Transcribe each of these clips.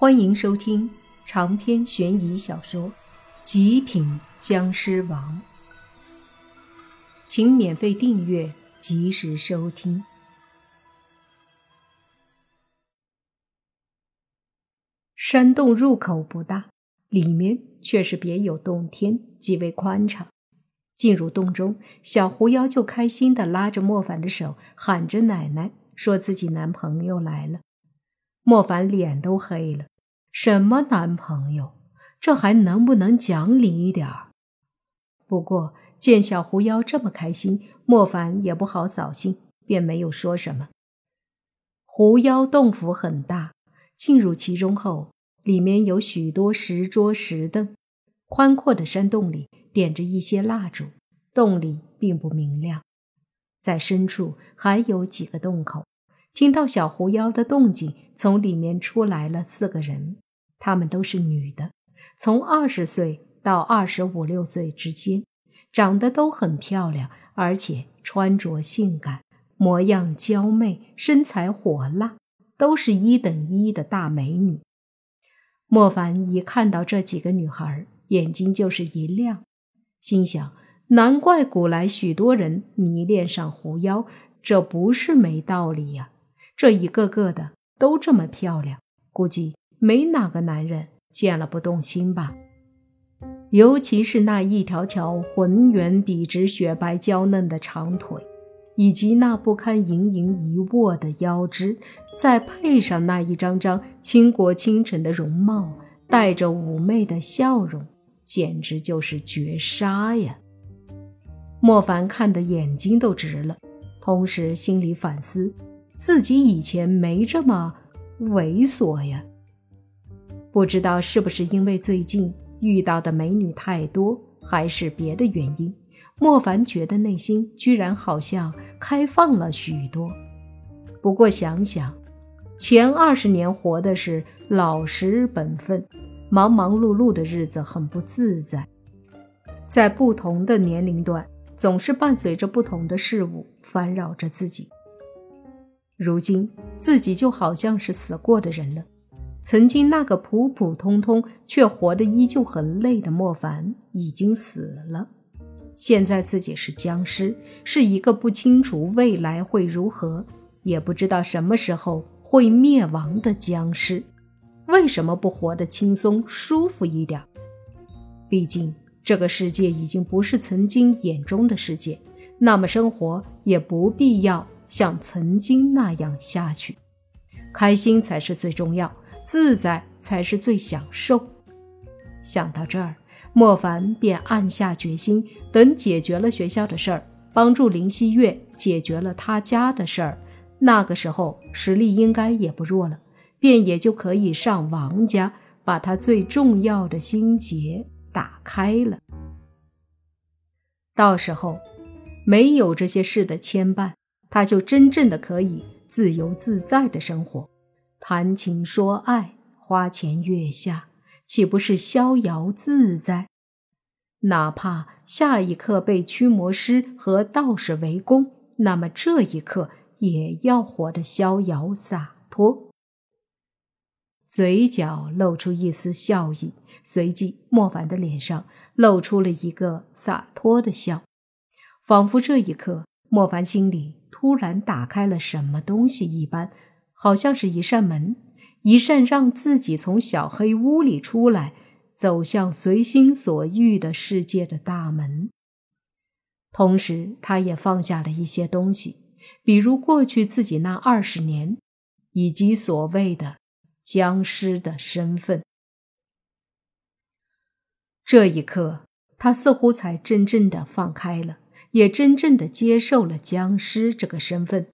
欢迎收听长篇悬疑小说《极品僵尸王》，请免费订阅，及时收听。山洞入口不大，里面却是别有洞天，极为宽敞。进入洞中，小狐妖就开心的拉着莫凡的手，喊着“奶奶”，说自己男朋友来了。莫凡脸都黑了，什么男朋友？这还能不能讲理一点儿？不过见小狐妖这么开心，莫凡也不好扫兴，便没有说什么。狐妖洞府很大，进入其中后，里面有许多石桌石凳，宽阔的山洞里点着一些蜡烛，洞里并不明亮，在深处还有几个洞口。听到小狐妖的动静，从里面出来了四个人，她们都是女的，从二十岁到二十五六岁之间，长得都很漂亮，而且穿着性感，模样娇媚，身材火辣，都是一等一的大美女。莫凡一看到这几个女孩，眼睛就是一亮，心想：难怪古来许多人迷恋上狐妖，这不是没道理呀。这一个个的都这么漂亮，估计没哪个男人见了不动心吧。尤其是那一条条浑圆笔直、雪白娇嫩的长腿，以及那不堪盈盈一握的腰肢，再配上那一张张倾国倾城的容貌，带着妩媚的笑容，简直就是绝杀呀！莫凡看得眼睛都直了，同时心里反思。自己以前没这么猥琐呀，不知道是不是因为最近遇到的美女太多，还是别的原因。莫凡觉得内心居然好像开放了许多。不过想想，前二十年活的是老实本分，忙忙碌碌的日子很不自在，在不同的年龄段，总是伴随着不同的事物烦扰着自己。如今自己就好像是死过的人了。曾经那个普普通通却活得依旧很累的莫凡已经死了，现在自己是僵尸，是一个不清楚未来会如何，也不知道什么时候会灭亡的僵尸。为什么不活得轻松舒服一点？毕竟这个世界已经不是曾经眼中的世界，那么生活也不必要。像曾经那样下去，开心才是最重要，自在才是最享受。想到这儿，莫凡便暗下决心：等解决了学校的事儿，帮助林希月解决了他家的事儿，那个时候实力应该也不弱了，便也就可以上王家，把他最重要的心结打开了。到时候，没有这些事的牵绊。他就真正的可以自由自在的生活，谈情说爱，花前月下，岂不是逍遥自在？哪怕下一刻被驱魔师和道士围攻，那么这一刻也要活得逍遥洒脱。嘴角露出一丝笑意，随即莫凡的脸上露出了一个洒脱的笑，仿佛这一刻莫凡心里。突然打开了什么东西一般，好像是一扇门，一扇让自己从小黑屋里出来，走向随心所欲的世界的大门。同时，他也放下了一些东西，比如过去自己那二十年，以及所谓的僵尸的身份。这一刻，他似乎才真正的放开了。也真正的接受了僵尸这个身份，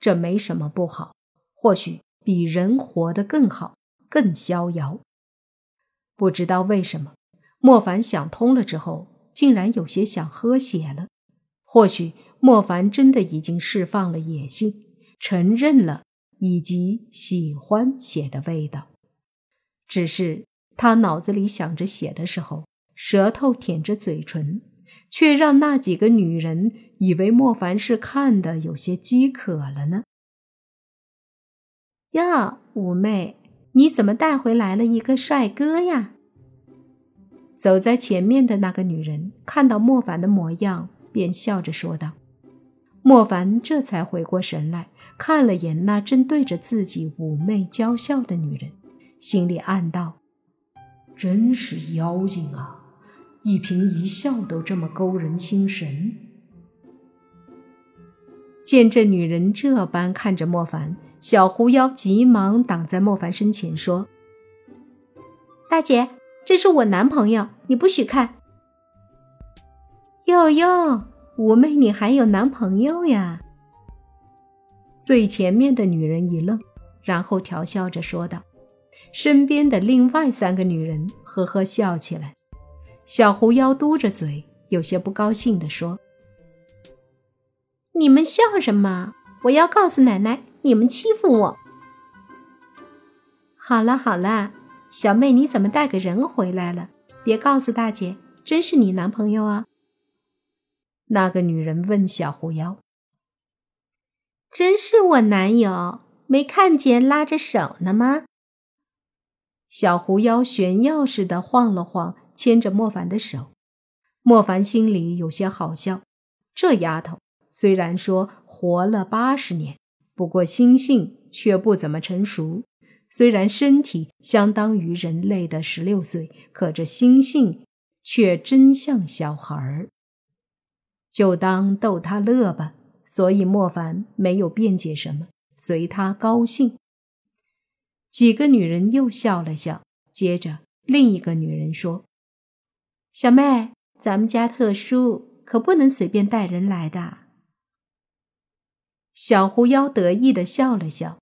这没什么不好，或许比人活得更好，更逍遥。不知道为什么，莫凡想通了之后，竟然有些想喝血了。或许莫凡真的已经释放了野性，承认了以及喜欢血的味道。只是他脑子里想着血的时候，舌头舔着嘴唇。却让那几个女人以为莫凡是看的有些饥渴了呢。呀，五妹，你怎么带回来了一个帅哥呀？”走在前面的那个女人看到莫凡的模样，便笑着说道。莫凡这才回过神来，看了眼那正对着自己妩媚娇笑的女人，心里暗道：“真是妖精啊！一颦一笑都这么勾人心神。”见这女人这般看着莫凡，小狐妖急忙挡在莫凡身前说：“大姐。”这是我男朋友，你不许看。哟哟，五妹，你还有男朋友呀？最前面的女人一愣，然后调笑着说道。身边的另外三个女人呵呵笑起来。小狐妖嘟着嘴，有些不高兴地说：“你们笑什么？我要告诉奶奶，你们欺负我。”好了好了。小妹，你怎么带个人回来了？别告诉大姐，真是你男朋友啊？那个女人问小狐妖：“真是我男友，没看见拉着手呢吗？”小狐妖炫耀似的晃了晃，牵着莫凡的手。莫凡心里有些好笑，这丫头虽然说活了八十年，不过心性却不怎么成熟。虽然身体相当于人类的十六岁，可这心性却真像小孩儿。就当逗他乐吧。所以莫凡没有辩解什么，随他高兴。几个女人又笑了笑，接着另一个女人说：“小妹，咱们家特殊，可不能随便带人来的。”小狐妖得意的笑了笑。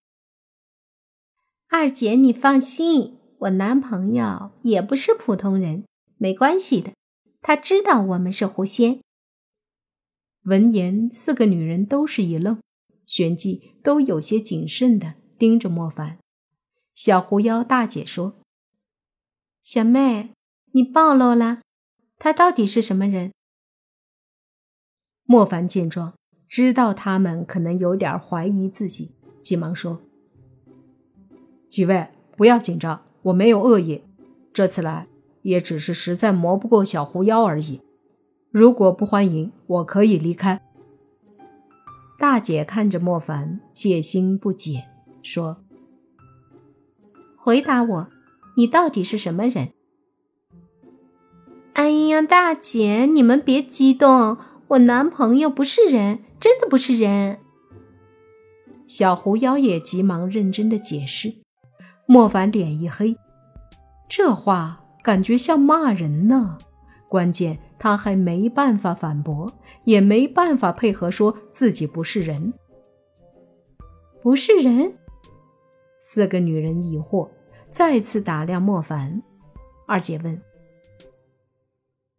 二姐，你放心，我男朋友也不是普通人，没关系的。他知道我们是狐仙。闻言，四个女人都是一愣，旋即都有些谨慎的盯着莫凡。小狐妖大姐说：“小妹，你暴露了，他到底是什么人？”莫凡见状，知道他们可能有点怀疑自己，急忙说。几位不要紧张，我没有恶意，这次来也只是实在磨不过小狐妖而已。如果不欢迎，我可以离开。大姐看着莫凡，戒心不减，说：“回答我，你到底是什么人？”哎呀，大姐，你们别激动，我男朋友不是人，真的不是人。小狐妖也急忙认真的解释。莫凡脸一黑，这话感觉像骂人呢。关键他还没办法反驳，也没办法配合，说自己不是人。不是人？四个女人疑惑，再次打量莫凡。二姐问：“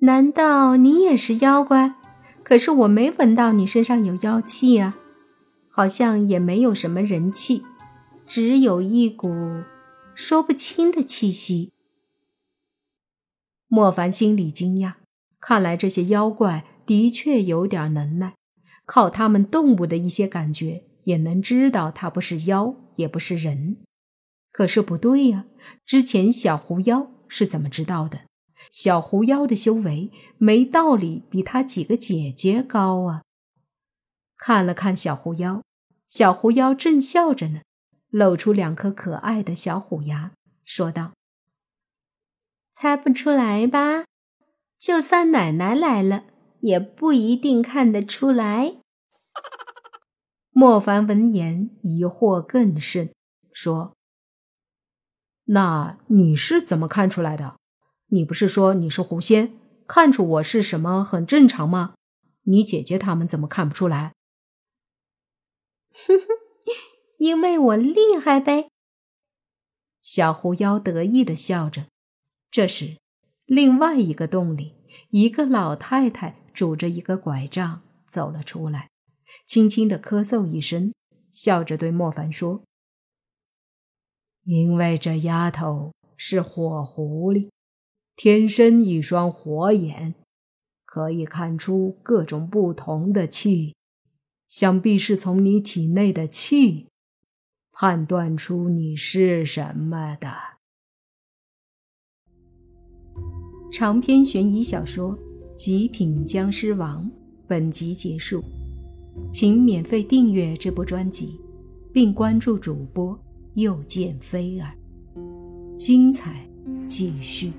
难道你也是妖怪？可是我没闻到你身上有妖气啊，好像也没有什么人气，只有一股……”说不清的气息。莫凡心里惊讶，看来这些妖怪的确有点能耐，靠他们动物的一些感觉，也能知道他不是妖，也不是人。可是不对呀，之前小狐妖是怎么知道的？小狐妖的修为没道理比他几个姐姐高啊！看了看小狐妖，小狐妖正笑着呢。露出两颗可爱的小虎牙，说道：“猜不出来吧？就算奶奶来了，也不一定看得出来。”莫凡闻言，疑惑更甚，说：“那你是怎么看出来的？你不是说你是狐仙，看出我是什么很正常吗？你姐姐他们怎么看不出来？”哼哼。因为我厉害呗。小狐妖得意的笑着。这时，另外一个洞里，一个老太太拄着一个拐杖走了出来，轻轻的咳嗽一声，笑着对莫凡说：“因为这丫头是火狐狸，天生一双火眼，可以看出各种不同的气，想必是从你体内的气。”判断出你是什么的。长篇悬疑小说《极品僵尸王》本集结束，请免费订阅这部专辑，并关注主播又见菲儿，精彩继续。